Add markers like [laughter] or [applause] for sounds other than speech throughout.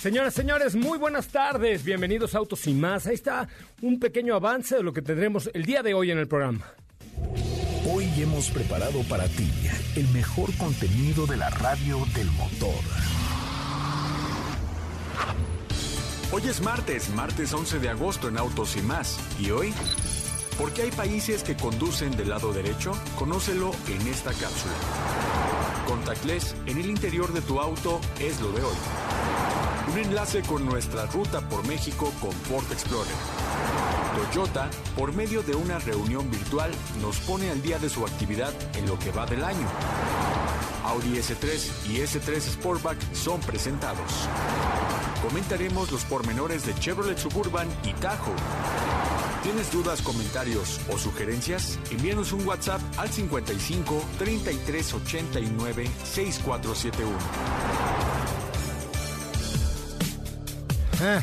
Señoras, señores, muy buenas tardes. Bienvenidos a Autos y Más. Ahí está un pequeño avance de lo que tendremos el día de hoy en el programa. Hoy hemos preparado para ti el mejor contenido de la radio del motor. Hoy es martes, martes 11 de agosto en Autos y Más. ¿Y hoy? ¿Por qué hay países que conducen del lado derecho? Conócelo en esta cápsula. Contactless en el interior de tu auto es lo de hoy. Un enlace con nuestra ruta por México con Ford Explorer. Toyota, por medio de una reunión virtual, nos pone al día de su actividad en lo que va del año. Audi S3 y S3 Sportback son presentados. Comentaremos los pormenores de Chevrolet Suburban y Tahoe. ¿Tienes dudas, comentarios o sugerencias? Envíanos un WhatsApp al 55 33 89 6471. Ah,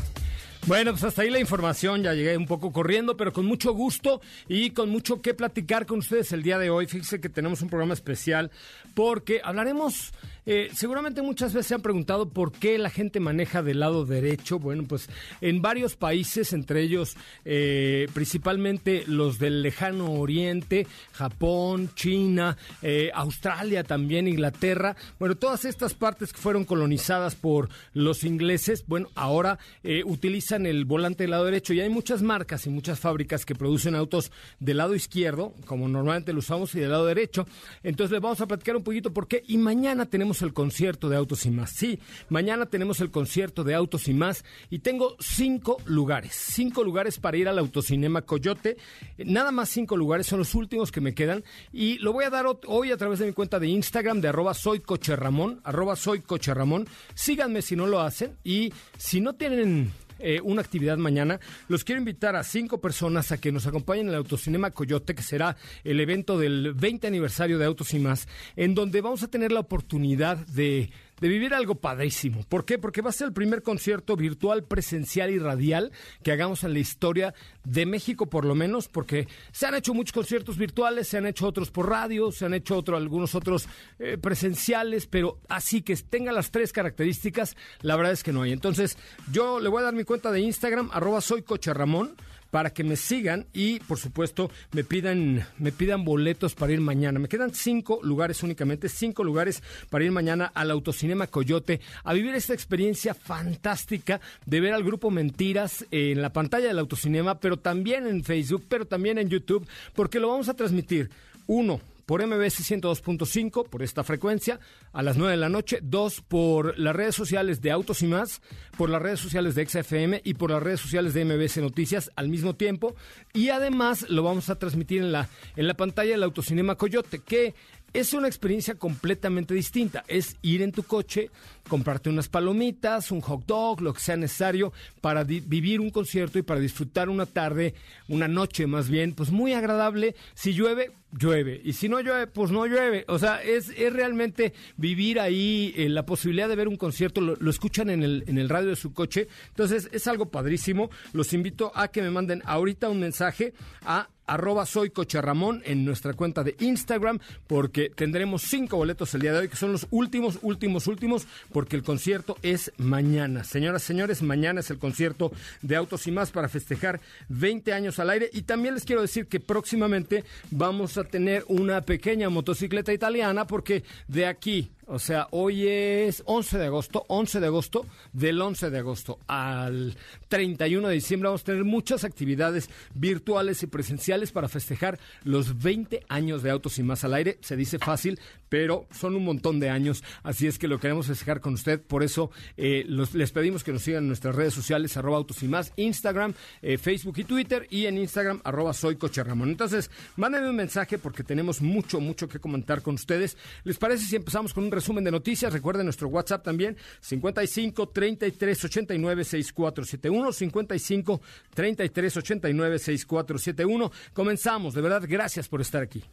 bueno, pues hasta ahí la información, ya llegué un poco corriendo, pero con mucho gusto y con mucho que platicar con ustedes el día de hoy. Fíjense que tenemos un programa especial porque hablaremos eh, seguramente muchas veces se han preguntado por qué la gente maneja del lado derecho. Bueno, pues en varios países, entre ellos eh, principalmente los del lejano oriente, Japón, China, eh, Australia también, Inglaterra. Bueno, todas estas partes que fueron colonizadas por los ingleses, bueno, ahora utilizan el volante del lado derecho y hay muchas marcas y muchas fábricas que producen autos del lado izquierdo, como normalmente lo usamos, y del lado derecho. Entonces les vamos a platicar un poquito por qué y mañana tenemos el concierto de Autos y Más. Sí, mañana tenemos el concierto de Autos y Más y tengo cinco lugares, cinco lugares para ir al Autocinema Coyote. Nada más cinco lugares, son los últimos que me quedan y lo voy a dar hoy a través de mi cuenta de Instagram de arroba soy coche Ramón, arroba soy coche Ramón. Síganme si no lo hacen y si no tienen eh, una actividad mañana. Los quiero invitar a cinco personas a que nos acompañen en el Autocinema Coyote, que será el evento del 20 aniversario de Autos y más, en donde vamos a tener la oportunidad de de vivir algo padrísimo. ¿Por qué? Porque va a ser el primer concierto virtual, presencial y radial que hagamos en la historia de México, por lo menos, porque se han hecho muchos conciertos virtuales, se han hecho otros por radio, se han hecho otro, algunos otros eh, presenciales, pero así que tenga las tres características, la verdad es que no hay. Entonces, yo le voy a dar mi cuenta de Instagram, arroba soy Coche Ramón para que me sigan y por supuesto me pidan, me pidan boletos para ir mañana. Me quedan cinco lugares únicamente, cinco lugares para ir mañana al Autocinema Coyote a vivir esta experiencia fantástica de ver al grupo Mentiras en la pantalla del Autocinema, pero también en Facebook, pero también en YouTube, porque lo vamos a transmitir. Uno, por MBS 102.5, por esta frecuencia, a las 9 de la noche. Dos, por las redes sociales de Autos y Más, por las redes sociales de XFM y por las redes sociales de MBS Noticias al mismo tiempo. Y además lo vamos a transmitir en la, en la pantalla del Autocinema Coyote, que es una experiencia completamente distinta. Es ir en tu coche, comprarte unas palomitas, un hot dog, lo que sea necesario para vivir un concierto y para disfrutar una tarde, una noche más bien, pues muy agradable. Si llueve, llueve. Y si no llueve, pues no llueve. O sea, es, es realmente vivir ahí eh, la posibilidad de ver un concierto. Lo, escuchan en el, en el radio de su coche. Entonces, es algo padrísimo. Los invito a que me manden ahorita un mensaje a arroba soy Coche en nuestra cuenta de Instagram, porque tendremos cinco boletos el día de hoy, que son los últimos, últimos, últimos, porque el concierto es mañana. Señoras, señores, mañana es el concierto de Autos y Más para festejar 20 años al aire. Y también les quiero decir que próximamente vamos a tener una pequeña motocicleta italiana, porque de aquí o sea, hoy es 11 de agosto, 11 de agosto, del 11 de agosto al 31 de diciembre vamos a tener muchas actividades virtuales y presenciales para festejar los 20 años de Autos y Más al aire. Se dice fácil, pero son un montón de años, así es que lo queremos festejar con usted. Por eso eh, les pedimos que nos sigan en nuestras redes sociales, arroba Autos y Más, Instagram, eh, Facebook y Twitter, y en Instagram, arroba Soy Coche Ramón. Entonces, mándenme un mensaje porque tenemos mucho, mucho que comentar con ustedes. ¿Les parece si empezamos con un resumen de noticias. Recuerden nuestro WhatsApp también, 55 33 89 6471, 55 33 89 6471. Comenzamos, de verdad, gracias por estar aquí.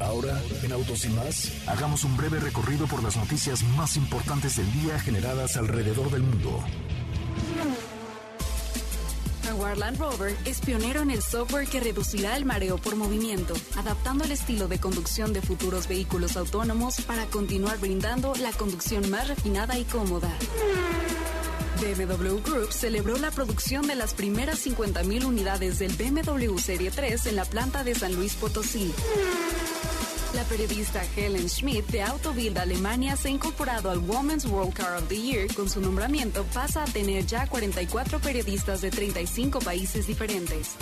Ahora, en Autos y más, hagamos un breve recorrido por las noticias más importantes del día generadas alrededor del mundo. Jaguar Land Rover es pionero en el software que reducirá el mareo por movimiento, adaptando el estilo de conducción de futuros vehículos autónomos para continuar brindando la conducción más refinada y cómoda. BMW Group celebró la producción de las primeras 50.000 unidades del BMW Serie 3 en la planta de San Luis Potosí. Periodista Helen Schmidt de Autobild Alemania se ha incorporado al Women's World Car of the Year. Con su nombramiento pasa a tener ya 44 periodistas de 35 países diferentes.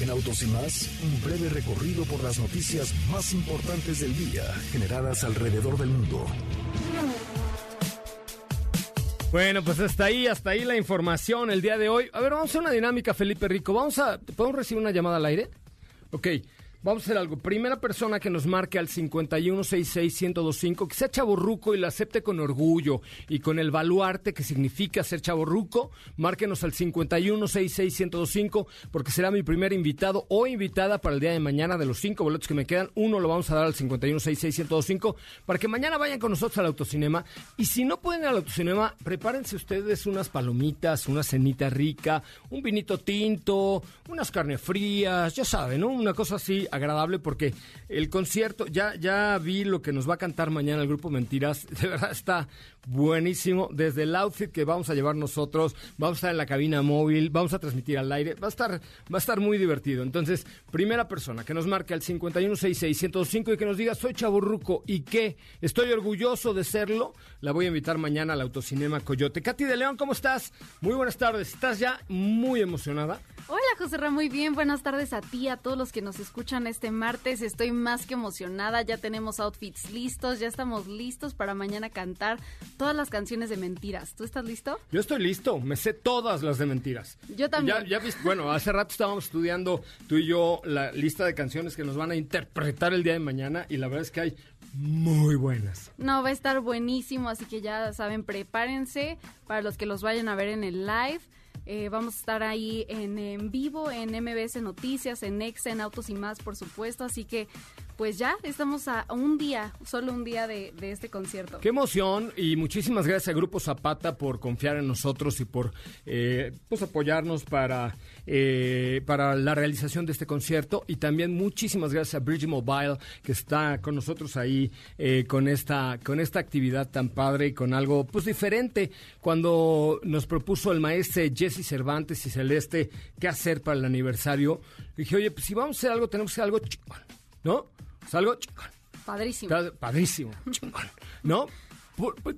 En Autos y más, un breve recorrido por las noticias más importantes del día generadas alrededor del mundo. Bueno, pues hasta ahí, hasta ahí la información el día de hoy. A ver, vamos a hacer una dinámica, Felipe Rico. Vamos a, ¿podemos recibir una llamada al aire? Ok. Vamos a hacer algo. Primera persona que nos marque al 5166125, que sea chaborruco y la acepte con orgullo y con el baluarte que significa ser chaborruco, márquenos al 5166125 porque será mi primer invitado o invitada para el día de mañana de los cinco boletos que me quedan. Uno lo vamos a dar al 5166125 para que mañana vayan con nosotros al autocinema. Y si no pueden ir al autocinema, prepárense ustedes unas palomitas, una cenita rica, un vinito tinto, unas carnes frías, ya saben, ¿no? Una cosa así agradable porque el concierto, ya, ya vi lo que nos va a cantar mañana el grupo Mentiras, [laughs] de verdad está buenísimo, desde el outfit que vamos a llevar nosotros, vamos a estar en la cabina móvil, vamos a transmitir al aire, va a estar, va a estar muy divertido. Entonces, primera persona que nos marque al 5166105 y que nos diga soy chaburruco y que estoy orgulloso de serlo, la voy a invitar mañana al Autocinema Coyote. Katy de León, ¿cómo estás? Muy buenas tardes, ¿estás ya muy emocionada? Hola José Ramón, muy bien, buenas tardes a ti, a todos los que nos escuchan este martes, estoy más que emocionada, ya tenemos outfits listos, ya estamos listos para mañana cantar todas las canciones de mentiras. ¿Tú estás listo? Yo estoy listo, me sé todas las de mentiras. Yo también. Ya, ya viste, bueno, hace rato estábamos estudiando tú y yo la lista de canciones que nos van a interpretar el día de mañana y la verdad es que hay muy buenas. No, va a estar buenísimo, así que ya saben, prepárense para los que los vayan a ver en el live. Eh, vamos a estar ahí en, en, vivo en MBS Noticias, en Exa, en Autos y más, por supuesto. Así que, pues ya estamos a un día, solo un día de, este concierto. Qué emoción y muchísimas gracias a Grupo Zapata por confiar en nosotros y por eh, pues apoyarnos para, eh, para la realización de este concierto. Y también muchísimas gracias a Bridge Mobile que está con nosotros ahí eh, con, esta, con esta actividad tan padre y con algo pues diferente. Cuando nos propuso el maestro Jesse Cervantes y Celeste qué hacer para el aniversario, dije, oye, pues si vamos a hacer algo, tenemos que hacer algo chingón, ¿no? Pues algo chingón. Padrísimo. Padrísimo, chingón, ¿no?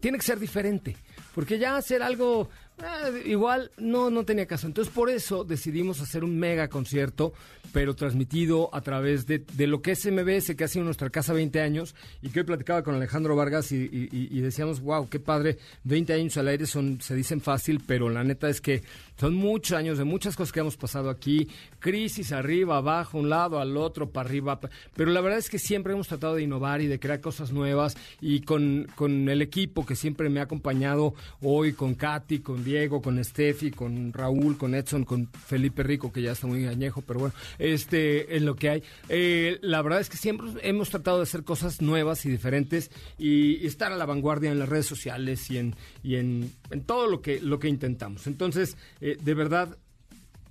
Tiene que ser diferente, porque ya hacer algo eh, igual no, no tenía caso. Entonces por eso decidimos hacer un mega concierto, pero transmitido a través de, de lo que es MBS, que ha sido nuestra casa 20 años, y que hoy platicaba con Alejandro Vargas y, y- y- decíamos, wow, qué padre, 20 años al aire son, se dicen fácil, pero la neta es que son muchos años de muchas cosas que hemos pasado aquí, crisis arriba, abajo, un lado, al otro, para arriba, pero la verdad es que siempre hemos tratado de innovar y de crear cosas nuevas y con, con el equipo que siempre me ha acompañado hoy, con Katy, con Diego, con Steffi, con Raúl, con Edson, con Felipe Rico, que ya está muy añejo, pero bueno, este es lo que hay. Eh, la verdad es que siempre hemos tratado de hacer cosas nuevas y diferentes y, estar a la vanguardia en las redes sociales y en, y en, en todo lo que, lo que intentamos. Entonces, de verdad,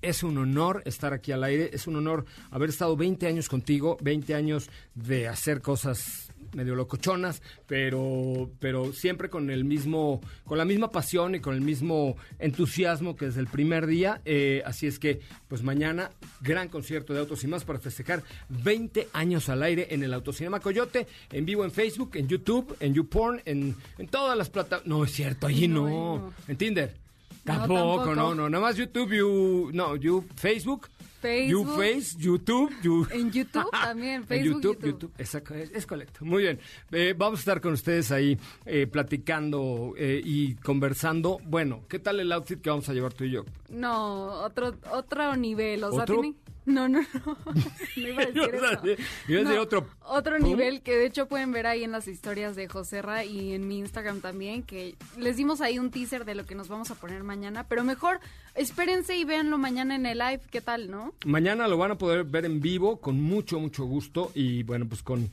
es un honor estar aquí al aire, es un honor haber estado 20 años contigo, 20 años de hacer cosas medio locochonas, pero, pero siempre con el mismo, con la misma pasión y con el mismo entusiasmo que desde el primer día. Eh, así es que, pues mañana, gran concierto de Autos y más para festejar 20 años al aire en el Autocinema Coyote, en vivo en Facebook, en YouTube, en YouPorn, en, en todas las plataformas. No, es cierto, allí no. En Tinder. Tampoco, no, no, nada más YouTube, you, no, you, Facebook. Facebook. YouFace, YouTube, you... En YouTube también, [laughs] Facebook, YouTube, YouTube. Exacto, es, es, correcto. Muy bien. Eh, vamos a estar con ustedes ahí eh, platicando eh, y conversando. Bueno, ¿qué tal el outfit que vamos a llevar tú y yo? No, otro otro nivel. O ¿Otro? sea, tiene- No, no, no. [laughs] No iba a [laughs] decir Ibas a eso. decir- ibas a decir otro- Otro nivel que de hecho pueden ver ahí en las historias de Joserra y en mi Instagram también, que les dimos ahí un teaser de lo que nos vamos a poner mañana. Pero mejor espérense y véanlo mañana en el live. ¿Qué tal, no? Mañana lo van a poder ver en vivo con mucho, mucho gusto y bueno, pues con...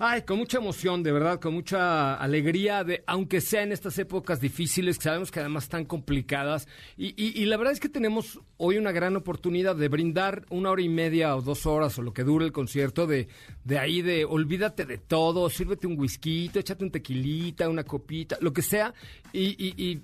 Ay, con mucha emoción, de verdad, con mucha alegría, de, aunque sea en estas épocas difíciles, que sabemos que además están complicadas. Y, y- la verdad es que tenemos hoy una gran oportunidad de brindar una hora y media o dos horas o lo que dure el concierto, de, de ahí de olvídate de todo, sírvete un whisky, échate un tequilita, una copita, lo que sea, y-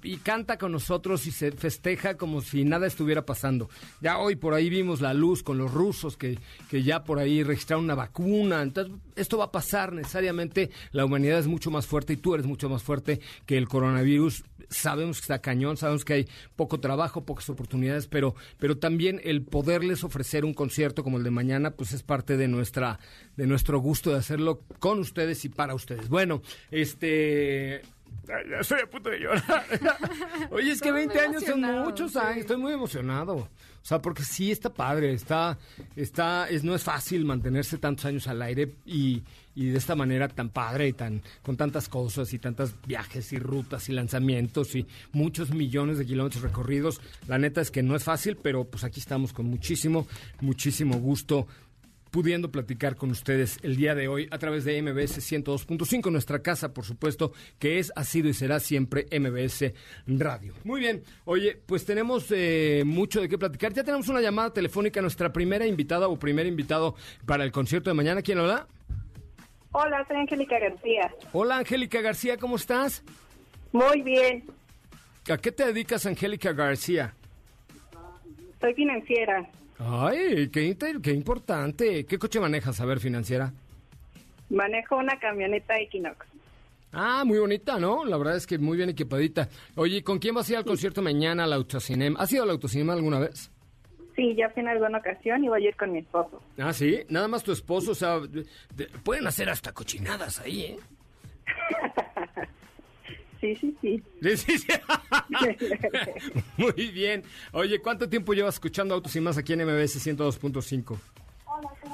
y canta con nosotros y se festeja como si nada estuviera pasando. Ya hoy por ahí vimos la luz con los rusos que, que ya por ahí registraron una vacuna. Entonces, esto va a pasar necesariamente. La humanidad es mucho más fuerte y tú eres mucho más fuerte que el coronavirus. Sabemos que está cañón, sabemos que hay poco trabajo, pocas oportunidades, pero, pero también el poderles ofrecer un concierto como el de mañana, pues es parte de nuestra, de nuestro gusto de hacerlo con ustedes y para ustedes. Bueno, este ya estoy a punto de llorar. [laughs] Oye, es que Estoy 20 muy años son muchos sí. años. Estoy muy emocionado. O sea, porque sí está padre, está, está, es, no es fácil mantenerse tantos años al aire y, y de esta manera tan padre y tan, con tantas cosas y tantos viajes y rutas y lanzamientos y muchos millones de kilómetros recorridos. La neta es que no es fácil, pero pues aquí estamos con muchísimo, muchísimo gusto pudiendo platicar con ustedes el día de hoy a través de MBS 102.5, nuestra casa, por supuesto, que es, ha sido y será siempre MBS Radio. Muy bien, oye, pues tenemos eh, mucho de qué platicar. Ya tenemos una llamada telefónica, nuestra primera invitada o primer invitado para el concierto de mañana. ¿Quién habla? Hola, soy Angélica García. Hola, Angélica García, ¿cómo estás? Muy bien, ¿A qué te dedicas, Angélica García? soy financiera. Ay, qué, inter- qué importante. ¿Qué coche manejas, a ver, financiera? Manejo una camioneta Equinox. Ah, muy bonita, ¿no? La verdad es que muy bien equipadita. Oye, ¿con quién vas a ir al concierto mañana al Autocinema? ¿Has ido al Autocinema alguna vez? Sí, ya fui en alguna ocasión y voy a ir con mi esposo. Ah, sí. Nada más tu esposo, o sea, de- de- pueden hacer hasta cochinadas ahí, ¿eh? [laughs] Sí, sí, sí. Sí, sí. [laughs] Muy bien. Oye, ¿cuánto tiempo llevas escuchando Autos y Más aquí en MBS 102.5?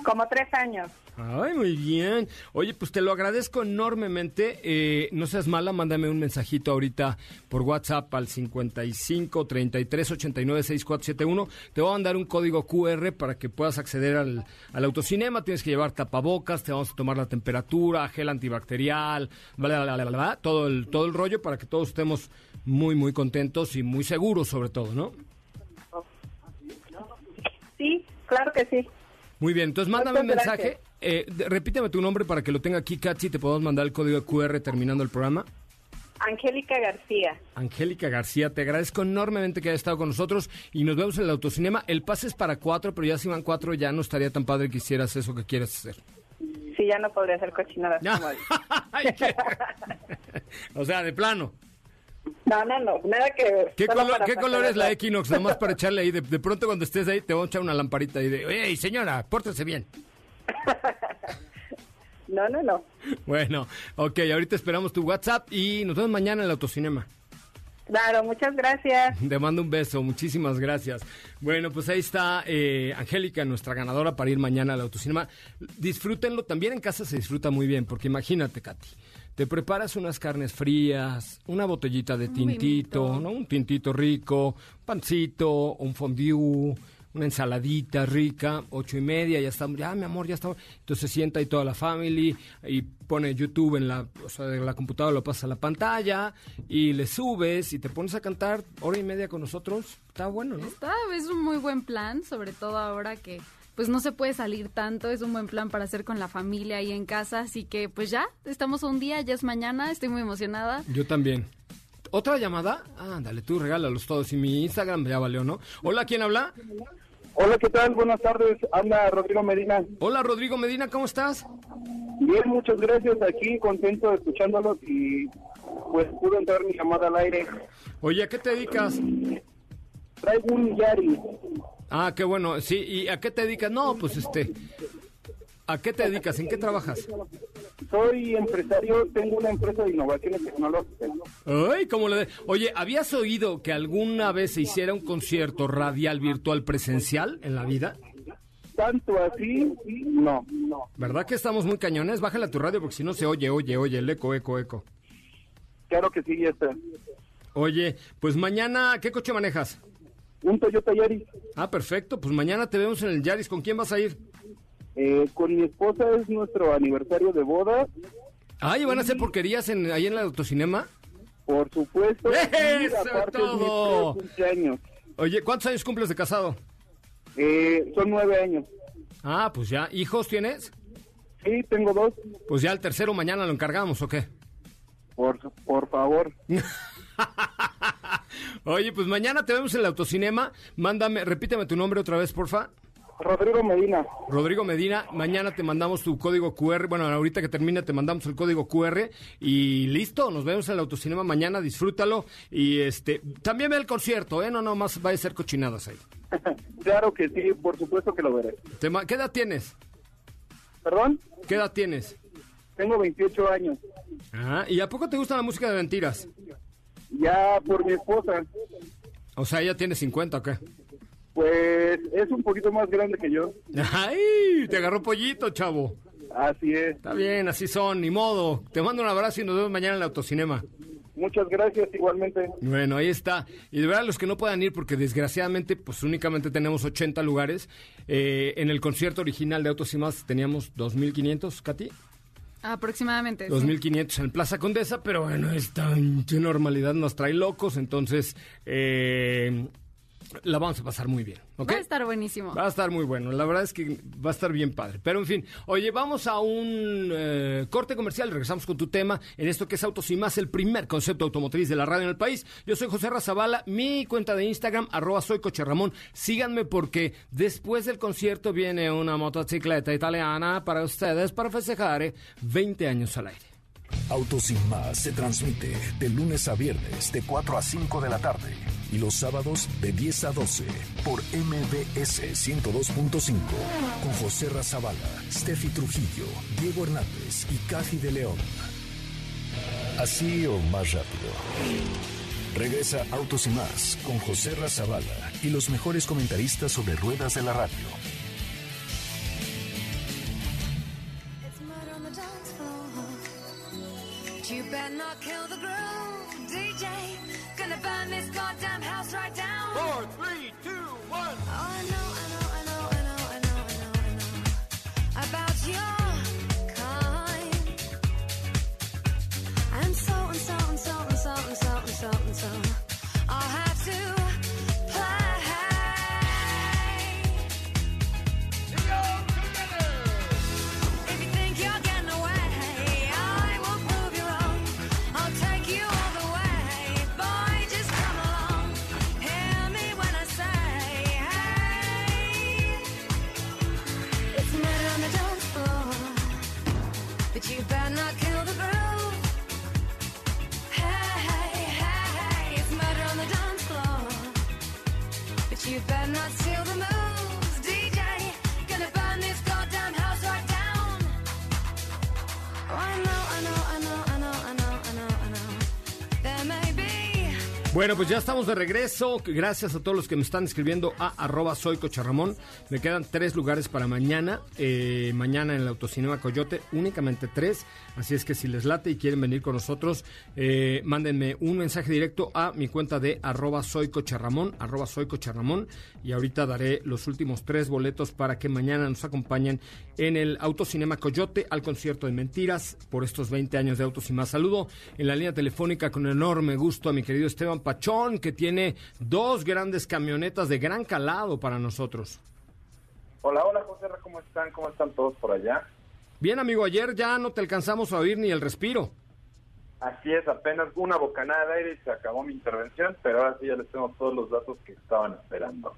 Como tres años. Ay, muy bien. Oye, pues te lo agradezco enormemente. Eh, no seas mala, mándame un mensajito ahorita por WhatsApp al 55 33 89 6471. Te voy a mandar un código QR para que puedas acceder al, al autocinema. Tienes que llevar tapabocas, te vamos a tomar la temperatura, gel antibacterial, bla, bla, bla, bla, bla, todo el, todo el rollo para que todos estemos muy, muy contentos y muy seguros sobre todo, ¿no? Sí, claro que sí. Muy bien, entonces mándame un mensaje. Eh, repíteme tu nombre para que lo tenga aquí, Katsi, y te podamos mandar el código QR terminando el programa. Angélica García. Angélica García, te agradezco enormemente que hayas estado con nosotros y nos vemos en el autocinema. El pase es para cuatro, pero ya si van cuatro ya no estaría tan padre que hicieras eso que quieres hacer. Sí, ya no podría hacer cochinadas [laughs] como [laughs] o sea, de plano. No, no, no, nada que ver. ¿Qué, color, para ¿qué color es la. Equinox? Nomás para echarle ahí. De, de pronto cuando estés ahí te voy a echar una lamparita ahí de, oye, señora, pórtese bien. [laughs] No, no, no. Bueno, ok, ahorita esperamos tu WhatsApp y nos vemos mañana en el autocinema. Claro, muchas gracias. Te mando un beso, muchísimas gracias. Bueno, pues ahí está eh, Angélica, nuestra ganadora para ir mañana al autocinema. Disfrútenlo, también en casa se disfruta muy bien, porque imagínate, Katy, te preparas unas carnes frías, una botellita de Un tintito, vinito. ¿no? Un tintito rico, pancito, un fondue, una ensaladita rica, ocho y media, ya estamos, ya mi amor, ya estamos. Entonces se sienta ahí toda la family y pone YouTube en la, o sea, de la computadora, lo pasa a la pantalla y le subes y te pones a cantar hora y media con nosotros. Está bueno, ¿no? Está, es un muy buen plan, sobre todo ahora que pues no se puede salir tanto, es un buen plan para hacer con la familia ahí en casa, así que pues ya, estamos a un día, ya es mañana, estoy muy emocionada. Yo también. ¿Otra llamada? Ándale, tú regálalos todos y mi Instagram ya valió, ¿no? Hola, ¿quién habla? Hola, ¿qué tal? Buenas tardes. Habla Rodrigo Medina. Hola, Rodrigo Medina, ¿cómo estás? Bien, muchas gracias. Aquí contento escuchándolos y pues pude entrar mi llamada al aire. Oye, ¿a qué te dedicas? Traigo un Yari. Ah, qué bueno. Sí, ¿y a qué te dedicas? No, pues este. ¿A qué te dedicas? ¿En qué trabajas? Soy empresario, tengo una empresa de innovaciones tecnológicas. Ay, ¿cómo le de- Oye, ¿habías oído que alguna vez se hiciera un concierto radial virtual presencial en la vida? Tanto así, no, no. ¿Verdad que estamos muy cañones? Bájale a tu radio porque si no se oye, oye, oye, el eco, eco, eco. Claro que sí, ya está. Oye, pues mañana, ¿qué coche manejas? Un Toyota Yaris. Ah, perfecto, pues mañana te vemos en el Yaris. ¿Con quién vas a ir? Eh, con mi esposa es nuestro aniversario de boda, Ay, ¿van a hacer porquerías en, ahí en el autocinema? por supuesto. y ¡Eso aparte todo! es mi cumpleaños. Oye, ¿cuántos años cumples de casado? Eh, son nueve años. Ah, pues ya. ¿Hijos tienes? Sí, tengo dos. Pues ya el tercero mañana lo encargamos, ¿o qué? Por, por favor. [laughs] [laughs] Oye, pues mañana te vemos en el autocinema. Mándame, repíteme tu nombre otra vez, porfa. Rodrigo Medina. Rodrigo Medina, mañana te mandamos tu código QR. Bueno, ahorita que termine te mandamos el código QR y listo, nos vemos en el autocinema mañana, disfrútalo y este, también ve el concierto, ¿eh? No, no más va a ser cochinadas ahí. [laughs] claro que sí, por supuesto que lo veré. ¿Qué edad tienes? ¿Perdón? ¿Qué edad tienes? Tengo 28 años. Ah, ¿y a poco te gusta la música de mentiras? Ya por mi esposa, O sea, ella tiene 50, ¿o qué? pues es un poquito más grande que yo. ¡Ay! Te agarró pollito, chavo. Así es. Está bien, así son, ni modo. Te mando un abrazo y nos vemos mañana en el autocinema. Muchas gracias igualmente. Bueno, ahí está. Y de verdad, los que no puedan ir, porque desgraciadamente, pues únicamente tenemos 80 lugares. eh, en el concierto original de Autos y Más teníamos 2.500, Katy. Aproximadamente. sí. 2.500 en Plaza Condesa, pero bueno, esta normalidad nos trae locos, entonces eh, la vamos a pasar muy bien, ¿ok? Va a estar buenísimo. Va a estar muy bueno, la verdad es que va a estar bien padre. Pero en fin, oye, vamos a un eh, corte comercial, regresamos con tu tema en esto que es Autos y Más, el primer concepto automotriz de la radio en el país. Yo soy José Razabala, mi cuenta de Instagram, arroba soy Coche Ramón. Síganme porque después del concierto viene una motocicleta italiana para ustedes para festejar eh, 20 años al aire. Autos sin más se transmite de lunes a viernes de 4 a 5 de la tarde y los sábados de 10 a 12 por MBS 102.5 con José Razabala, Steffi Trujillo, Diego Hernández y Caji de León. Así o más rápido. Regresa Autos y más con José Razabala y los mejores comentaristas sobre ruedas de la radio. Bueno, pues ya estamos de regreso. Gracias a todos los que me están escribiendo a arroba. Me quedan tres lugares para mañana. Eh, mañana en el Autocinema Coyote, únicamente tres. Así es que si les late y quieren venir con nosotros, eh, mándenme un mensaje directo a mi cuenta de arroba soy. Y ahorita daré los últimos tres boletos para que mañana nos acompañen en el Autocinema Coyote al concierto de Mentiras por estos 20 años de Autos y Más. Saludo en la línea telefónica con enorme gusto a mi querido Esteban Pachón, que tiene dos grandes camionetas de gran calado para nosotros. Hola, hola José, ¿cómo están? ¿Cómo están todos por allá? Bien, amigo, ayer ya no te alcanzamos a oír ni el respiro. Así es, apenas una bocanada de aire y se acabó mi intervención, pero ahora sí ya les tengo todos los datos que estaban esperando.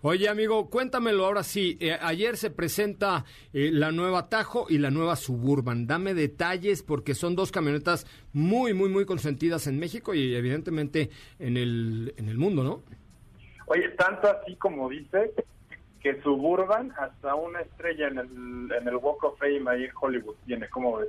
Oye, amigo, cuéntamelo ahora sí. Eh, ayer se presenta eh, la nueva Tajo y la nueva Suburban. Dame detalles porque son dos camionetas muy, muy, muy consentidas en México y evidentemente en el, en el mundo, ¿no? Oye, tanto así como dice que Suburban hasta una estrella en el, en el Walk of Fame ahí en Hollywood tiene, ¿cómo ves?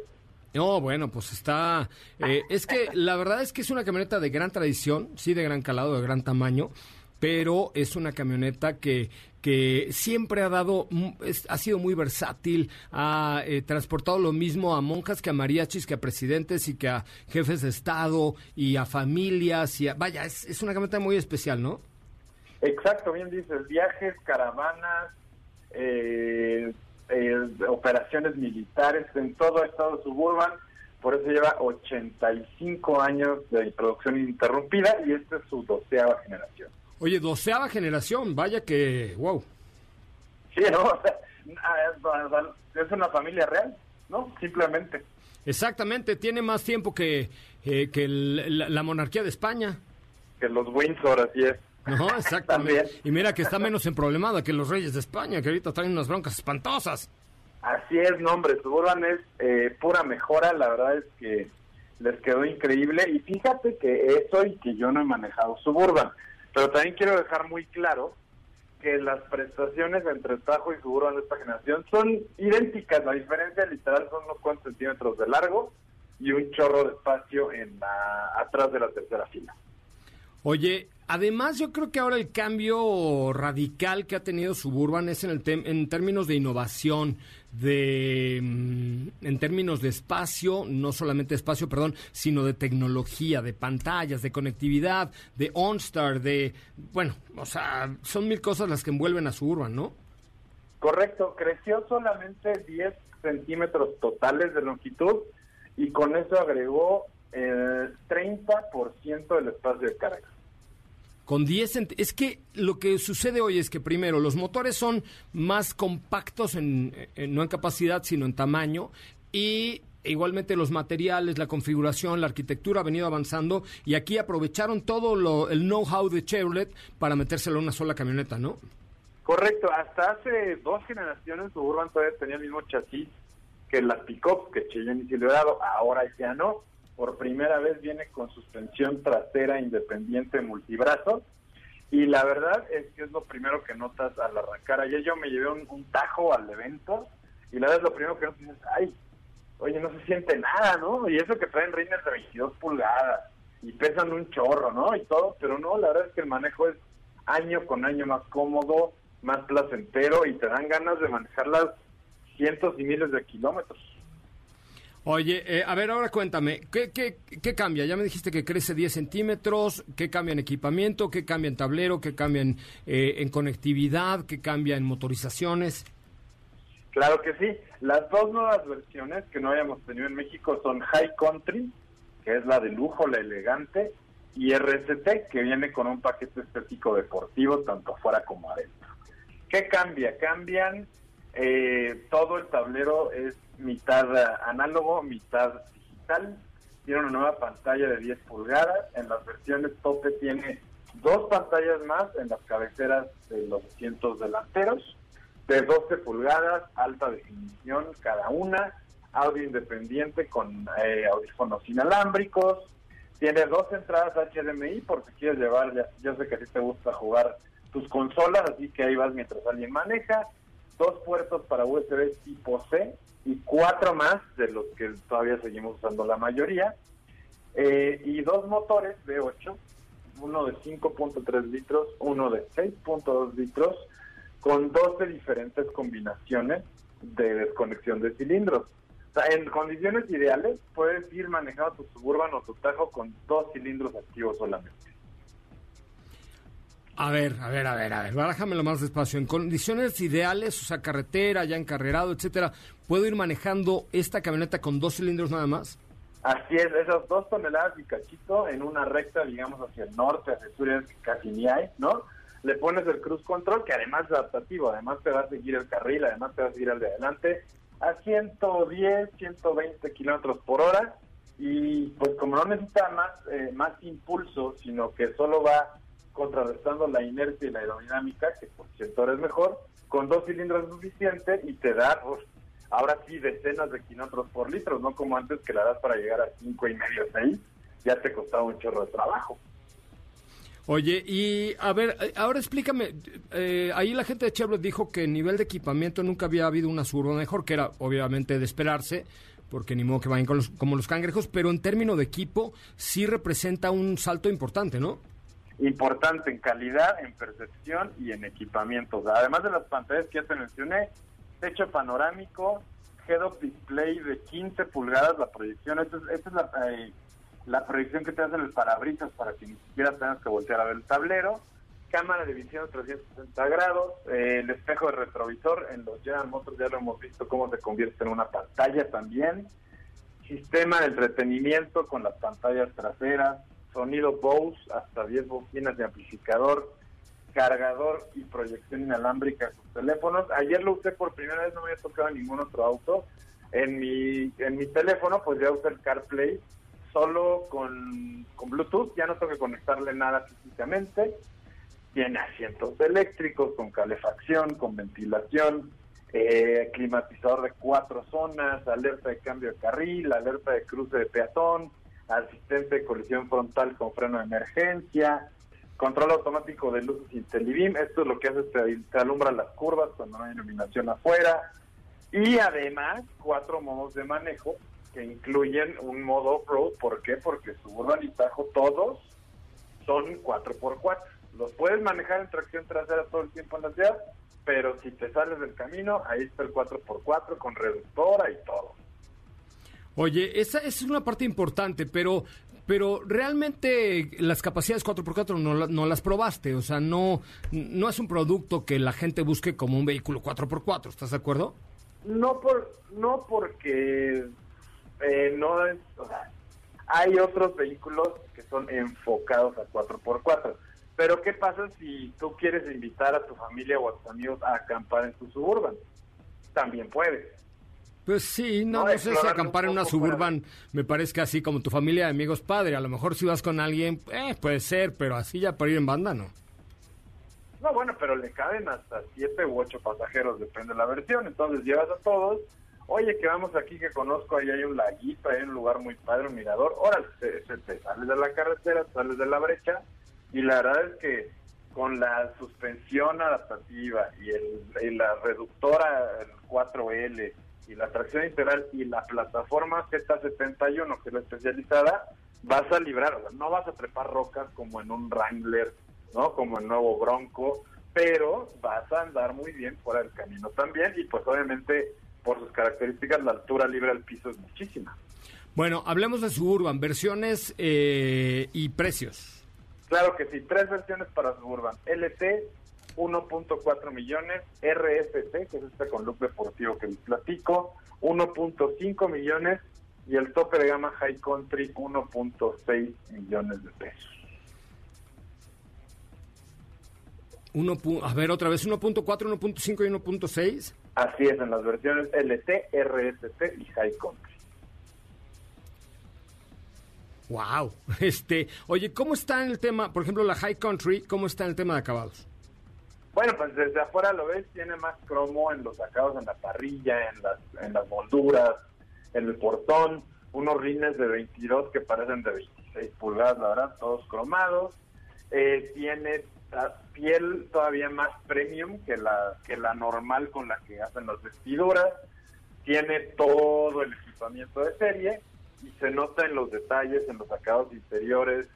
No, bueno, pues está... eh, es que la verdad es que es una camioneta de gran tradición, sí, de gran calado, de gran tamaño, pero es una camioneta que, que siempre ha dado, es- ha sido muy versátil, ha eh, transportado lo mismo a monjas que a mariachis, que a presidentes y que a jefes de Estado y a familias. Y a- vaya, es, una camioneta muy especial, ¿no? Exacto, bien dices, viajes, caravanas, eh, eh, operaciones militares en todo estado Suburban, por eso lleva 85 años de producción ininterrumpida y esta es su doceava generación. Oye, doceava generación, vaya que, wow. Sí, ¿no? [laughs] Es- es una familia real, ¿no? Simplemente. Exactamente, tiene más tiempo que, eh, que el- la, la monarquía de España. Que los Windsor, así es. No, [laughs] exactamente. También. Y mira que está menos emproblemada que los reyes de España, que ahorita traen unas broncas espantosas. Así es, no, hombre, Suburban es eh, pura mejora, la verdad es que les quedó increíble. Y fíjate que eso y que yo no he manejado Suburban, pero también quiero dejar muy claro que las prestaciones entre Tajo y Suburban de esta generación son idénticas. La diferencia literal son unos cuantos centímetros de largo y un chorro de espacio en la, atrás de la tercera fila. Oye, además yo creo que ahora el cambio radical que ha tenido Suburban es en, el tem- en términos de innovación, de mm, en términos de espacio, no solamente espacio, perdón, sino de tecnología, de pantallas, de conectividad, de OnStar, de, bueno, o sea, son mil cosas las que envuelven a Suburban, ¿no? Correcto, creció solamente 10 centímetros totales de longitud y con eso agregó el 30% del espacio de carga. Con 10 cent- Es que lo que sucede hoy es que primero los motores son más compactos, en, en- no en capacidad, sino en tamaño. Y igualmente los materiales, la configuración, la arquitectura ha venido avanzando. Y aquí aprovecharon todo lo, el know-how de Chevrolet para metérselo a una sola camioneta, ¿no? Correcto, hasta hace dos generaciones Suburban todavía tenía el mismo chasis que las pick-up, que Cheyenne y Silverado, ahora ya no. Por primera vez viene con suspensión trasera independiente multibrazo. Y la verdad es que es lo primero que notas al arrancar. Ayer yo me llevé un, tajo al evento y la verdad es lo primero que notas es, ay, oye, no se siente nada, ¿no? Y eso que traen rines de 22 pulgadas y pesan un chorro, ¿no? Y todo, pero no, la verdad es que el manejo es año con año más cómodo, más placentero y te dan ganas de manejarlas cientos y miles de kilómetros. Oye, eh, a ver, ahora cuéntame, ¿qué, qué, qué cambia? Ya me dijiste que crece 10 centímetros, ¿qué cambia en equipamiento? ¿Qué cambia en tablero? ¿Qué cambia en, eh, en conectividad? ¿Qué cambia en motorizaciones? Claro que sí. Las dos nuevas versiones que no habíamos tenido en México son High Country, que es la de lujo, la elegante, y RST, que viene con un paquete estético deportivo, tanto afuera como adentro. ¿Qué cambia? Cambian, eh, todo el tablero es mitad eh, análogo, mitad digital. Tiene una nueva pantalla de 10 pulgadas. En las versiones tope tiene dos pantallas más en las cabeceras de los asientos delanteros de 12 pulgadas, alta definición cada una, audio independiente con eh, audífonos inalámbricos, tiene dos entradas HDMI por si quieres llevar, ya, yo sé que a ti te gusta jugar tus consolas, así que ahí vas mientras alguien maneja, dos puertos para USB tipo C y cuatro más de los que todavía seguimos usando la mayoría. eh, y dos motores V8, uno de 5.3 litros, uno de 6.2 litros, con 12 diferentes combinaciones de desconexión de cilindros. O sea, en condiciones ideales puedes ir manejando tu Suburban o tu Tajo con dos cilindros activos solamente. A ver, a ver, a ver, a ver, barájamelo más despacio. En condiciones ideales, o sea, carretera, ya encarrerado, etcétera, ¿puedo ir manejando esta camioneta con dos cilindros nada más? Así es, esas dos toneladas y cachito en una recta, digamos, hacia el norte, hacia el sur, casi ni hay, ¿no? Le pones el cruise control, que además es adaptativo, además te va a seguir el carril, además te va a seguir al de adelante, a 110, 120 kilómetros por hora, y pues como no necesita más, eh, más impulso, sino que solo va contrarrestando la inercia y la aerodinámica, que por cierto es mejor, con dos cilindros suficiente y te da, ahora sí, decenas de kilómetros por litro, no como antes que la das para llegar a cinco y medio, seis, ya te costaba un chorro de trabajo. Oye, y a ver, eh, ahora explícame, eh, ahí la gente de Chevrolet dijo que nivel de equipamiento nunca había habido una Suburban mejor, que era obviamente de esperarse, porque ni modo que vayan con los- como los cangrejos, pero en términos de equipo sí representa un salto importante, ¿no? Importante en calidad, en percepción y en equipamiento. Además de las pantallas que ya te mencioné, techo panorámico, head-up display de 15 pulgadas, la proyección, esta es, la, eh, la proyección que te hacen el parabrisas para que ni siquiera tengas que voltear a ver el tablero, cámara de visión de 360 grados, eh, el espejo de retrovisor, en los General Motors ya lo hemos visto cómo se convierte en una pantalla también, sistema de entretenimiento con las pantallas traseras, sonido Bose, hasta 10 bocinas de amplificador, cargador y proyección inalámbrica a sus teléfonos. Ayer lo usé por primera vez, no me había tocado ningún otro auto. En mi, en mi teléfono, pues ya usé el CarPlay solo con, con Bluetooth, ya no tengo que conectarle nada físicamente. Tiene asientos eléctricos con calefacción, con ventilación, eh, climatizador de cuatro zonas, alerta de cambio de carril, alerta de cruce de peatón, asistente de colisión frontal con freno de emergencia, control automático de luces IntelliBeam, esto es lo que hace, te, te alumbra las curvas cuando no hay iluminación afuera, y además cuatro modos de manejo que incluyen un modo off-road, ¿por qué? Porque Suburban y Tajo todos son 4x4. Los puedes manejar en tracción trasera todo el tiempo en la ciudad, pero si te sales del camino, ahí está el 4x4 con reductora y todo. Oye, esa, es una parte importante, pero pero realmente las capacidades 4x4 no, no las probaste, o sea, no, no es un producto que la gente busque como un vehículo 4x4, ¿estás de acuerdo? No por no porque eh, no hay otros vehículos que son enfocados a 4x4. Pero ¿qué pasa si tú quieres invitar a tu familia o a tus amigos a acampar en tu suburban? También puedes. Pues sí, no, No, no sé si acampar en un una suburban me parece que así como tu familia de amigos padre, a lo mejor si vas con alguien, eh, puede ser, pero así ya para ir en banda, ¿no? No, bueno, pero le caben hasta siete u ocho pasajeros, depende de la versión. Entonces llevas a todos. Oye, que vamos aquí, que conozco, ahí hay un laguito, hay un lugar muy padre, un mirador. Órale, se, se te sales de la carretera, sales de la brecha. Y la verdad es que con la suspensión adaptativa y, el, y la reductora el 4L y la tracción integral y la plataforma Z71, que es la especializada, vas a librar, o sea, no vas a trepar rocas como en un Wrangler, ¿no? Como el nuevo Bronco, pero vas a andar muy bien fuera del camino también y pues obviamente por sus características la altura libre al piso es muchísima. Bueno, hablemos de Suburban, versiones eh, y precios. Claro que sí, tres versiones para Suburban. LT, 1.4 millones, RST, que es este con look deportivo que les platico, 1.5 millones y el tope de gama High Country, 1.6 millones de pesos. Uno, a ver, otra vez, 1.4, 1.5 y 1.6. Así es, en las versiones LT, RST y High Country. Wow. [laughs] Este, oye, ¿cómo está en el tema, por ejemplo, la High Country, cómo está en el tema de acabados? Bueno, pues desde afuera lo ves, tiene más cromo en los sacados en la parrilla, en las, en las molduras, en el portón, unos rines de 22 que parecen de 26 pulgadas, la verdad, todos cromados. Eh, tiene la piel todavía más premium que la, que la normal con la que hacen las vestiduras. Tiene todo el equipamiento de serie y se nota en los detalles, en los acabados interiores,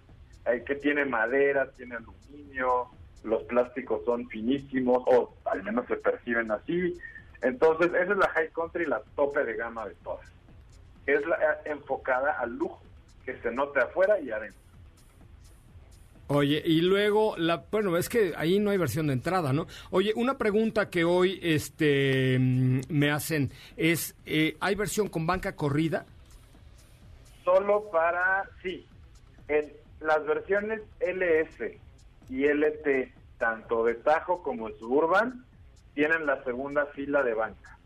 eh, que tiene madera, tiene aluminio, los plásticos son finísimos, o al menos se perciben así. Entonces, esa es la High Country, la tope de gama de todas. Es la eh, enfocada al lujo, que se note afuera y adentro. Oye, y luego, la, bueno, es que ahí no hay versión de entrada, ¿no? Oye, una pregunta que hoy este, mm, me hacen es, eh, ¿hay versión con banca corrida? Solo para, sí, en las versiones LS y LT, tanto de Tajo como de Suburban, tienen la segunda fila de banca.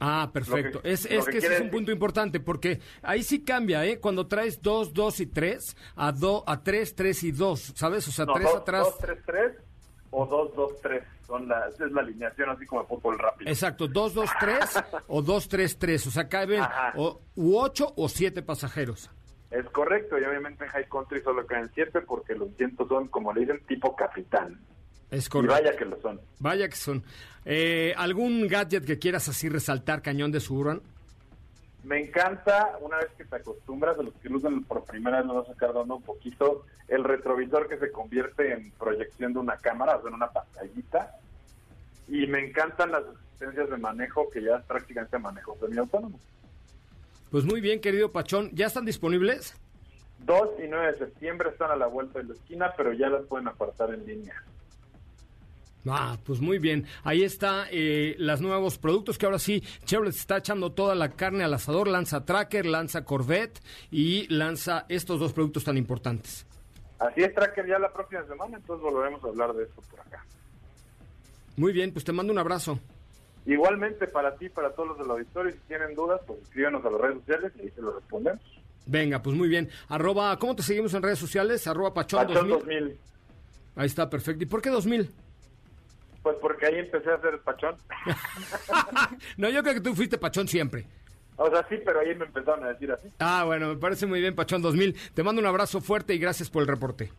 Ah, perfecto. Que- es es que que ese es un punto importante porque ahí sí cambia, ¿eh? Cuando traes 2, 2 y 3 a, do, a 3, 3 y 2, ¿sabes? O sea, No, 3 dos- atrás. 2-3-3 o 2-2-3. Son la, esa es la alineación así como de fútbol rápido. Exacto, 2, 2, 3 o 2, 3, 3. O sea, caben o, u 8 o 7 pasajeros. Es correcto, y obviamente en High Country solo caen 7 porque los asientos son, como le dicen, tipo capitán. Es Y correcto. vaya que lo son. Vaya que son. Eh, ¿Algún gadget que quieras así resaltar, cañón de Suburban? Me encanta, una vez que te acostumbras, a los que lo usan por primera vez, lo vas a sacar dando un poquito, el retrovisor que se convierte en proyección de una cámara, o sea, en una pantallita. Y me encantan las asistencias de manejo, que ya es prácticamente manejo semiautónomo. Pues muy bien, querido Pachón. ¿Ya están disponibles? 2 y 9 de septiembre están a la vuelta de la esquina, pero ya las pueden apartar en línea. Ah, pues muy bien. Ahí está eh, los nuevos productos que ahora sí Chevrolet está echando toda la carne al asador. Lanza Tracker, lanza Corvette y lanza estos dos productos tan importantes. Así es, Tracker, ya la próxima semana, entonces volveremos a hablar de esto por acá. Muy bien, pues te mando un abrazo. Igualmente para ti, para todos los del auditorio, si tienen dudas, pues escríbanos a las redes sociales y ahí se lo respondemos. Venga, pues muy bien. Arroba, ¿cómo te seguimos en redes sociales? Arroba Pachón, Pachón 2000. 2000. Ahí está, perfecto. ¿Y por qué 2000? Pues porque ahí empecé a hacer pachón. [laughs] No, yo creo que tú fuiste Pachón siempre. O sea, sí, pero ahí me empezaron a decir así. Ah, bueno, me parece muy bien, Pachón 2000. Te mando un abrazo fuerte y gracias por el reporte.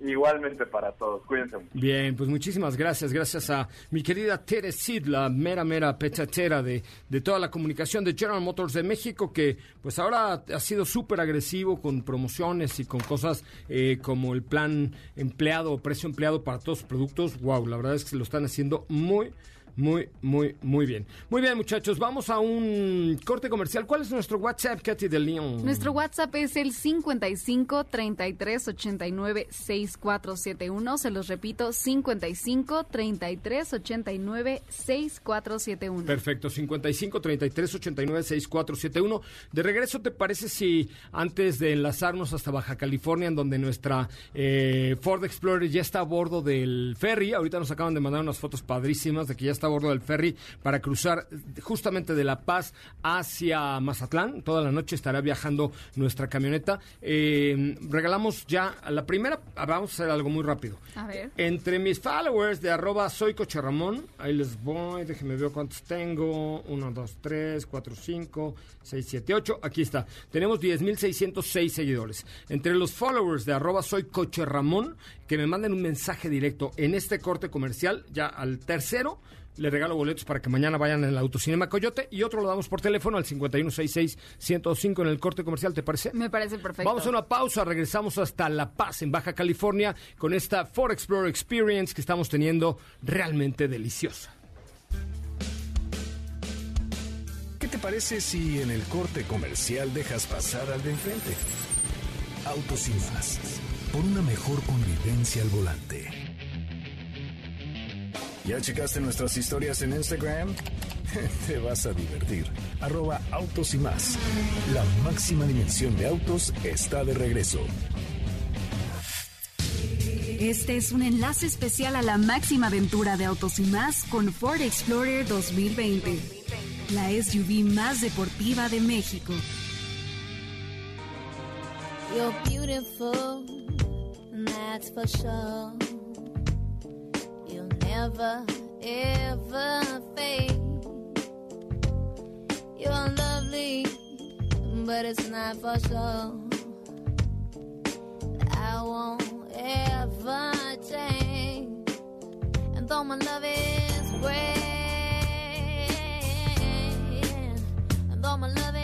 Igualmente para todos. Cuídense mucho. Bien, pues muchísimas gracias. Gracias a mi querida Tere Sid, la mera, mera pechachera de, de toda la comunicación de General Motors de México, que pues ahora ha sido súper agresivo con promociones y con cosas eh, como el plan empleado precio empleado para todos sus productos. Wow, la verdad es que se lo están haciendo muy, muy, muy, muy bien. Muy bien, muchachos, vamos a un corte comercial. ¿Cuál es nuestro WhatsApp, Katy de León? Nuestro WhatsApp es el 55 33 89 6471. Se los repito, 55 33 89 6471. Perfecto, 55 33 89 6471. De regreso, ¿te parece si antes de enlazarnos hasta Baja California, en donde nuestra eh, Ford Explorer ya está a bordo del ferry? Ahorita nos acaban de mandar unas fotos padrísimas de que ya está bordo del ferry para cruzar justamente de La Paz hacia Mazatlán. Toda la noche estará viajando nuestra camioneta. Eh, regalamos ya a la primera, vamos a hacer algo muy rápido. A ver. Entre mis followers de arroba soy Ramón, ahí les voy, déjenme ver cuántos tengo. 1, 2, 3, 4, 5, 6, 7, 8. Aquí está. Tenemos 10.606 seguidores. Entre los followers de arroba soy Ramón, que me manden un mensaje directo en este corte comercial, ya al tercero. Le regalo boletos para que mañana vayan en el Autocinema Coyote y otro lo damos por teléfono al 5166-105 en el corte comercial, ¿te parece? Me parece perfecto. Vamos a una pausa, regresamos hasta La Paz, en Baja California, con esta Ford Explorer Experience que estamos teniendo realmente deliciosa. ¿Qué te parece si en el corte comercial dejas pasar al de enfrente? Autos y más. Por una mejor convivencia al volante. ¿Ya checaste nuestras historias en Instagram? [laughs] Te vas a divertir. Arroba autos y más. La máxima dimensión de autos está de regreso. Este es un enlace especial a la máxima aventura de autos y más con Ford Explorer 2020, la SUV más deportiva de México. You're beautiful, and that's for sure. Never, ever fade. You're lovely, but it's not for sure. I won't ever change. And though my love is great, and though my love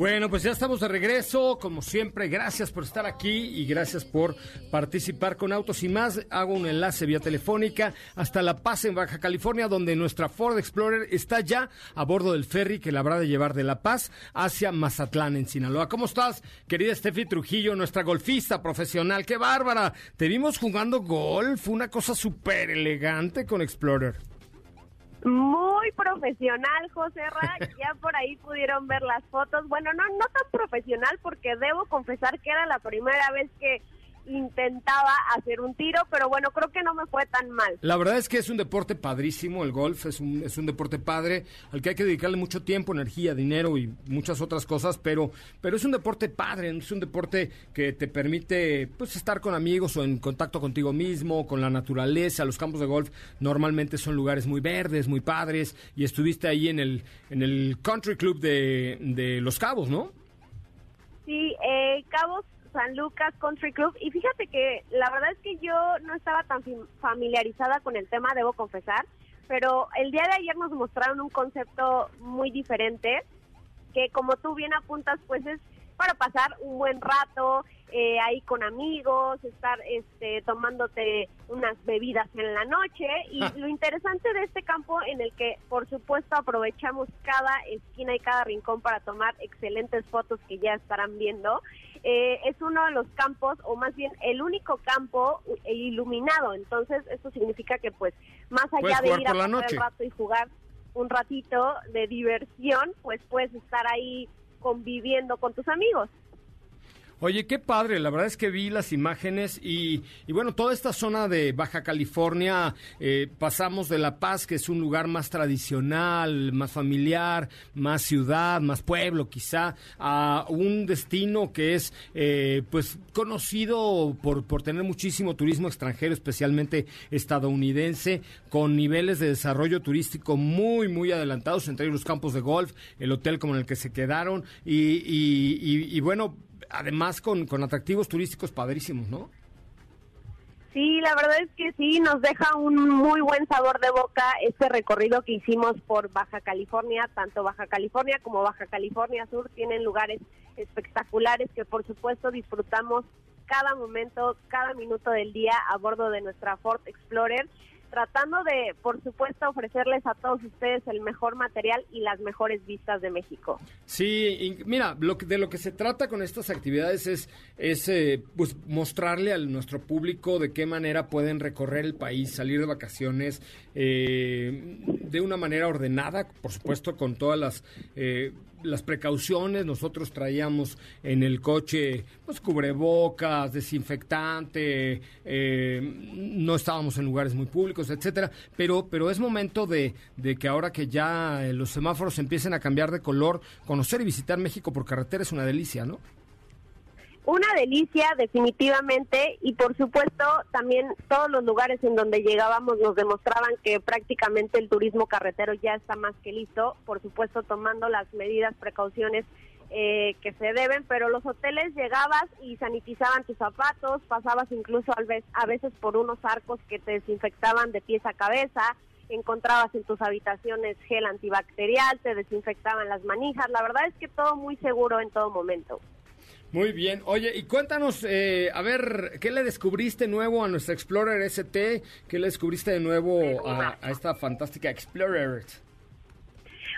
Bueno, pues ya estamos de regreso. Como siempre, gracias por estar aquí y gracias por participar con Autos y más. Hago un enlace vía telefónica hasta La Paz, en Baja California, donde nuestra Ford Explorer está ya a bordo del ferry que la habrá de llevar de La Paz hacia Mazatlán, en Sinaloa. ¿Cómo estás, querida Steffi Trujillo, nuestra golfista profesional? ¡Qué bárbara! Te vimos jugando golf, una cosa súper elegante con Explorer. Muy profesional, José Ra. [laughs] Ya por ahí pudieron ver las fotos. Bueno, no, no tan profesional porque debo confesar que era la primera vez que intentaba hacer un tiro, pero bueno, creo que no me fue tan mal. La verdad es que es un deporte padrísimo, el golf es un, es un deporte padre al que hay que dedicarle mucho tiempo, energía, dinero y muchas otras cosas, pero, pero es un deporte padre, es un deporte que te permite pues estar con amigos o en contacto contigo mismo, con la naturaleza. Los campos de golf normalmente son lugares muy verdes, muy padres, y estuviste ahí en el, en el Country Club de, de Los Cabos, ¿no? Sí, eh, Cabos San Lucas Country Club. Y fíjate que la verdad es que yo no estaba tan fam- familiarizada con el tema, debo confesar, pero el día de ayer nos mostraron un concepto muy diferente, que como tú bien apuntas, pues es para pasar un buen rato eh, ahí con amigos, estar este, tomándote unas bebidas en la noche. Y lo interesante de este campo en el que, por supuesto, aprovechamos cada esquina y cada rincón para tomar excelentes fotos que ya estarán viendo, eh, es uno de los campos, o más bien el único campo eh, iluminado. Entonces, esto significa que, pues, más allá de ir a pasar el rato y jugar un ratito de diversión, pues puedes estar ahí conviviendo con tus amigos. Oye, qué padre, la verdad es que vi las imágenes y, y bueno, toda esta zona de Baja California, eh, pasamos de La Paz, que es un lugar más tradicional, más familiar, más ciudad, más pueblo quizá, a un destino que es eh, pues conocido por, por tener muchísimo turismo extranjero, especialmente estadounidense, con niveles de desarrollo turístico muy, muy adelantados, entre ellos los campos de golf, el hotel como en el que se quedaron y, y- y- y bueno, además con, con atractivos turísticos padrísimos, ¿no? Sí, la verdad es que sí, nos deja un muy buen sabor de boca este recorrido que hicimos por Baja California, tanto Baja California como Baja California Sur tienen lugares espectaculares que por supuesto disfrutamos cada momento, cada minuto del día a bordo de nuestra Ford Explorer, tratando de, por supuesto, ofrecerles a todos ustedes el mejor material y las mejores vistas de México. Sí, y mira, lo que- de lo que se trata con estas actividades es, es eh, pues mostrarle a nuestro público de qué manera pueden recorrer el país, salir de vacaciones eh, de una manera ordenada, por supuesto con todas las eh, las precauciones. Nosotros traíamos en el coche pues cubrebocas, desinfectante, eh, no estábamos en lugares muy públicos, etcétera. Pero pero es momento de, de que ahora que ya eh, los semáforos empiecen a cambiar de color, conocer y visitar México por carretera es una delicia, ¿no? Una delicia, definitivamente, y por supuesto también todos los lugares en donde llegábamos nos demostraban que prácticamente el turismo carretero ya está más que listo, por supuesto tomando las medidas, precauciones eh, que se deben, pero los hoteles llegabas y sanitizaban tus zapatos, pasabas incluso a veces por unos arcos que te desinfectaban de pies a cabeza, encontrabas en tus habitaciones gel antibacterial, te desinfectaban las manijas, la verdad es que todo muy seguro en todo momento. Muy bien. Oye, y cuéntanos, eh, a ver, ¿qué le descubriste nuevo a nuestra Explorer ST? ¿Qué le descubriste de nuevo a, a esta fantástica Explorer?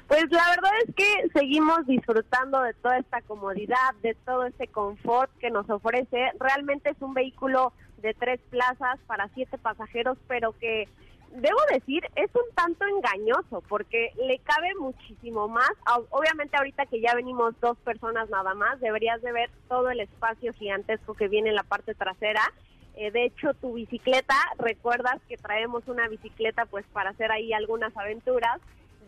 Pues la verdad es que seguimos disfrutando de toda esta comodidad, de todo este confort que nos ofrece. Realmente es un vehículo de tres plazas para siete pasajeros, pero que debo decir es un tanto engañoso porque le cabe muchísimo más. Obviamente ahorita que ya venimos dos personas nada más, deberías de ver todo el espacio gigantesco que viene en la parte trasera. Eh, de hecho, tu bicicleta, recuerdas que traemos una bicicleta pues para hacer ahí algunas aventuras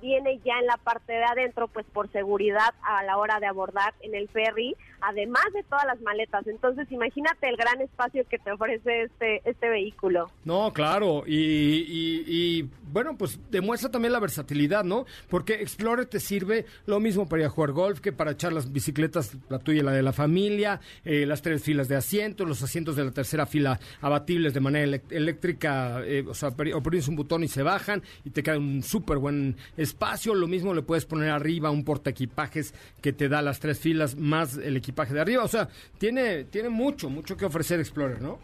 viene ya en la parte de adentro, pues por seguridad a la hora de abordar en el ferry, además de todas las maletas. Entonces, imagínate el gran espacio que te ofrece este este vehículo. No, claro, y, y- bueno, pues demuestra también la versatilidad, ¿no? Porque Explorer te sirve lo mismo para ir a jugar golf que para echar las bicicletas, la tuya y la de la familia, eh, las tres filas de asientos, los asientos de la tercera fila abatibles de manera eléctrica, eh, o sea, oprimes un botón y se bajan y te queda un súper buen espacio. Lo mismo le puedes poner arriba un porta equipajes que te da las tres filas más el equipaje de arriba. O sea, tiene, tiene mucho, mucho que ofrecer Explorer, ¿no?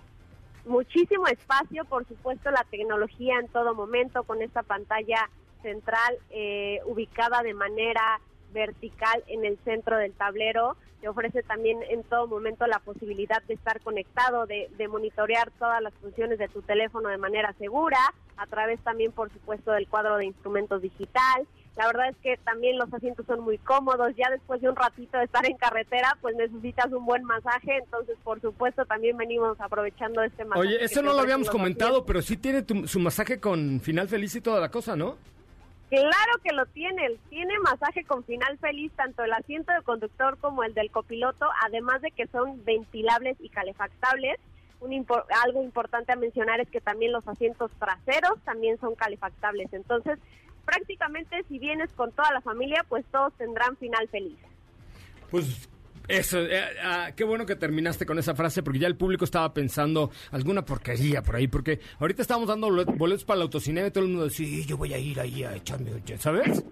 muchísimo espacio, por supuesto la tecnología en todo momento con esta pantalla central eh, ubicada de manera vertical en el centro del tablero. Te ofrece también en todo momento la posibilidad de estar conectado, de, de monitorear todas las funciones de tu teléfono de manera segura, a través también, por supuesto, del cuadro de instrumentos digital. La verdad es que también los asientos son muy cómodos. Ya después de un ratito de estar en carretera, pues necesitas un buen masaje. Entonces, por supuesto, también venimos aprovechando este masaje. Oye, eso no lo habíamos comentado, pero sí tiene tu- su masaje con final feliz y toda la cosa, ¿no? Claro que lo tiene, tiene masaje con final feliz tanto el asiento del conductor como el del copiloto, además de que son ventilables y calefactables. Un algo importante a mencionar es que también los asientos traseros también son calefactables. Entonces, prácticamente si vienes con toda la familia, pues todos tendrán final feliz. Pues eso, eh, ah, qué bueno que terminaste con esa frase porque ya el público estaba pensando alguna porquería por ahí, porque ahorita estábamos dando bolet- boletos para el autocinema y todo el mundo decía, sí, yo voy a ir ahí a echarme, un jet", ¿sabes?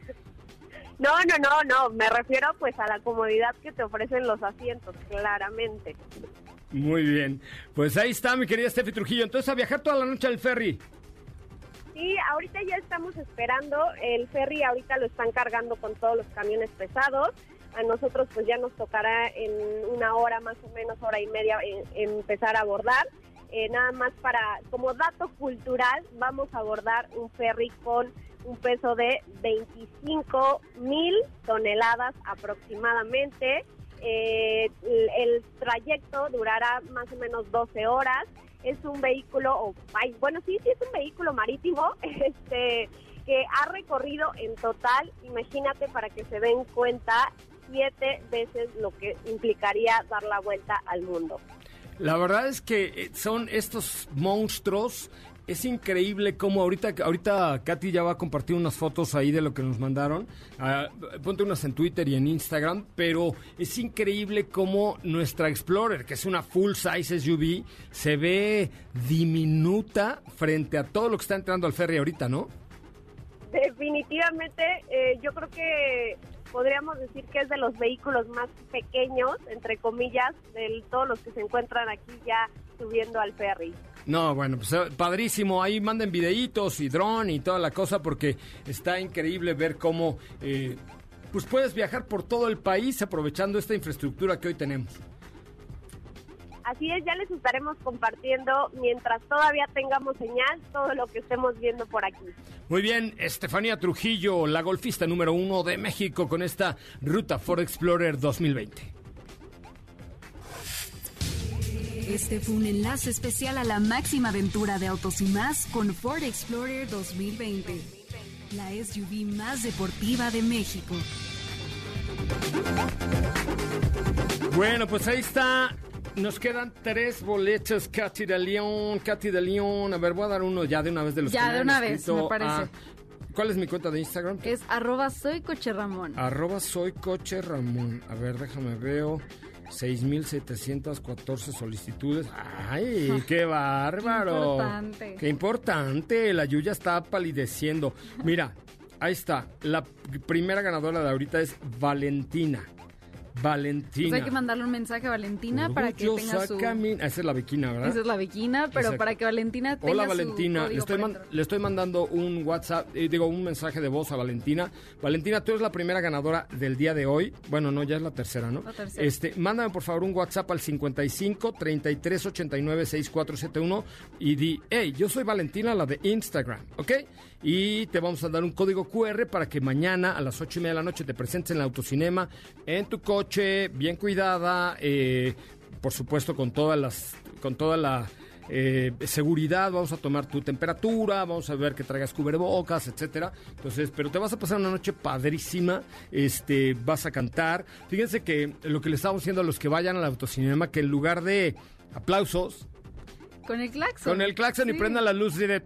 No, no, no, no, me refiero pues a la comodidad que te ofrecen los asientos, claramente. Muy bien, pues ahí está mi querida Steffi Trujillo, entonces a viajar toda la noche al ferry. Sí, ahorita ya estamos esperando. El ferry ahorita lo están cargando con todos los camiones pesados. A nosotros pues ya nos tocará en una hora más o menos, hora y media, en- en empezar a abordar. Eh, nada más para, como dato cultural, vamos a abordar un ferry con un peso de 25 mil toneladas aproximadamente. Eh, el, el trayecto durará más o menos 12 horas. Es un vehículo, o, ay, bueno, sí, sí es un vehículo marítimo, [laughs] este, que ha recorrido en total, imagínate para que se den cuenta, siete veces lo que implicaría dar la vuelta al mundo. La verdad es que eh, son estos monstruos. Es increíble cómo ahorita, ahorita Katy ya va a compartir unas fotos ahí de lo que nos mandaron. Ah, ponte unas en Twitter y en Instagram. Pero es increíble cómo nuestra Explorer, que es una full size SUV, se ve diminuta frente a todo lo que está entrando al ferry ahorita, ¿no? Definitivamente, eh, yo creo que podríamos decir que es de los vehículos más pequeños, entre comillas, de todos los que se encuentran aquí ya subiendo al ferry. No, bueno, pues eh, padrísimo. Ahí manden videitos y dron y toda la cosa porque está increíble ver cómo eh, pues puedes viajar por todo el país aprovechando esta infraestructura que hoy tenemos. Así es, ya les estaremos compartiendo mientras todavía tengamos señal todo lo que estemos viendo por aquí. Muy bien, Estefanía Trujillo, la golfista número uno de México con esta ruta Ford Explorer 2020. Este fue un enlace especial a la máxima aventura de Autos y Más con Ford Explorer 2020, la SUV más deportiva de México. Bueno, pues ahí está. Nos quedan tres boletos, Katy de León, Katy de León. A ver, voy a dar uno ya de una vez de los Ya, que de una vez, me parece. a- ¿Cuál es mi cuenta de Instagram? Es arroba soy coche Ramón. Arroba soy coche Ramón. A ver, déjame veo. 6.714 solicitudes. ¡Ay, [laughs] qué bárbaro! importante. ¡Qué importante! La Yuya está palideciendo. Mira, ahí está. La primera ganadora de ahorita es Valentina. Valentina. Pues hay que mandarle un mensaje a Valentina para que tenga su... Camina. Esa es la Bequina, ¿verdad? Esa es la Bequina, pero Exacto. para que Valentina tenga Hola su Valentina, estoy, man- le estoy mandando un WhatsApp, eh, digo un mensaje de voz a Valentina. Valentina, tú eres la primera ganadora del día de hoy. Bueno, no, ya es la tercera, ¿no? La tercera. Este, mándame por favor un WhatsApp al 55 33 89 6471 y di, hey, yo soy Valentina, la de Instagram, ¿ok? Y te vamos a dar un código QR para que mañana a las 8 y media de la noche te presentes en el autocinema, en tu coche, bien cuidada, eh, por supuesto con todas las, con toda la eh, seguridad, vamos a tomar tu temperatura, vamos a ver que traigas cubrebocas, etcétera. Entonces, pero te vas a pasar una noche padrísima, este, vas a cantar. Fíjense que lo que le estamos diciendo a los que vayan al autocinema, que en lugar de aplausos, Con el claxon. con el claxon y Sí. prendan las luces y, de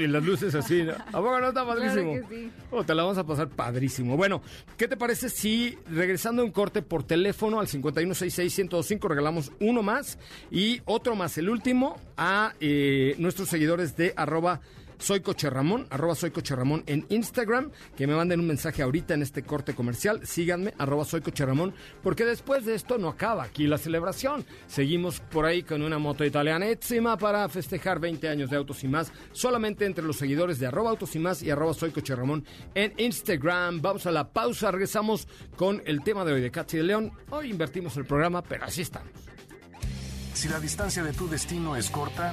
y las luces así. ¿no? [laughs] ¿A poco no está Claro padrísimo? que sí. Oh, te la vamos a pasar padrísimo. Bueno, ¿qué te parece si regresando a un corte por teléfono al 5166-105 regalamos uno más y otro más, el último, a eh, nuestros seguidores de arroba Soy Coche Ramón, arroba Soy Coche Ramón en Instagram, que me manden un mensaje ahorita en este corte comercial. Síganme, arroba Soy Coche Ramón, porque después de esto no acaba aquí la celebración. Seguimos por ahí con una moto italianísima para festejar 20 años de Autos y Más, solamente entre los seguidores de arroba Autos y Más y arroba Soy Coche Ramón en Instagram. Vamos a la pausa, regresamos con el tema de hoy de Katy de León. Hoy invertimos el programa, pero así estamos. Si la distancia de tu destino es corta,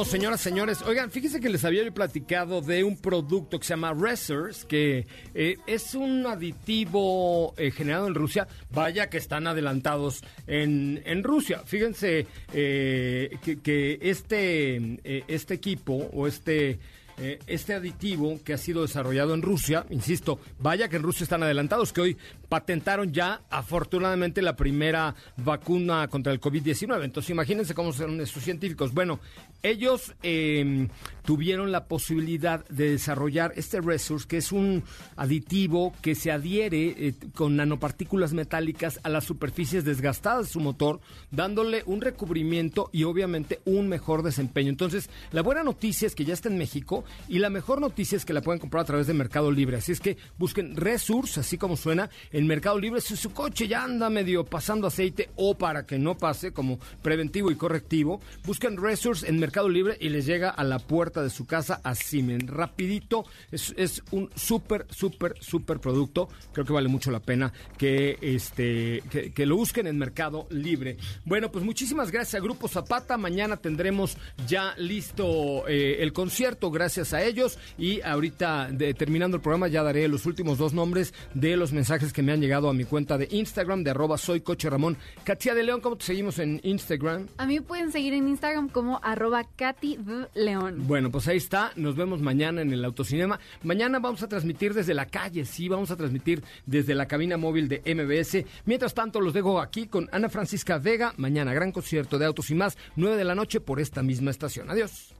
Bueno, señoras, señores, oigan, fíjense que les había platicado de un producto que se llama Resers, que eh, es un aditivo eh, generado en Rusia. Vaya que están adelantados en, en Rusia. Fíjense eh, que, que este, este equipo o este... eh, este aditivo que ha sido desarrollado en Rusia, insisto, vaya que en Rusia están adelantados, que hoy patentaron ya afortunadamente la primera vacuna contra el COVID-19. Entonces imagínense cómo son estos científicos. Bueno, ellos eh, tuvieron la posibilidad de desarrollar este Resource, que es un aditivo que se adhiere eh, con nanopartículas metálicas a las superficies desgastadas de su motor, dándole un recubrimiento y obviamente un mejor desempeño. Entonces, la buena noticia es que ya está en México y la mejor noticia es que la pueden comprar a través de Mercado Libre. Así es que busquen Resource, así como suena, en Mercado Libre. Si su coche ya anda medio pasando aceite o para que no pase como preventivo y correctivo, busquen Resource en Mercado Libre y les llega a la puerta de su casa así, men, rapidito. Es, es un súper, súper, súper producto. Creo que vale mucho la pena que, este, que, que lo busquen en Mercado Libre. Bueno, pues muchísimas gracias a Grupo Zapata. Mañana tendremos ya listo eh, el concierto gracias a ellos. Y ahorita, de- terminando el programa, ya daré los últimos dos nombres de los mensajes que me han llegado a mi cuenta de Instagram, de arroba soy coche Ramón. Katia de León, ¿cómo te seguimos en Instagram? A mí pueden seguir en Instagram como arroba Katy. León. Bueno, pues ahí está. Nos vemos mañana en el autocinema. Mañana vamos a transmitir desde la calle, sí, vamos a transmitir desde la cabina móvil de MBS. Mientras tanto, los dejo aquí con Ana Francisca Vega. Mañana, gran concierto de autos y más, 9 de la noche por esta misma estación. Adiós.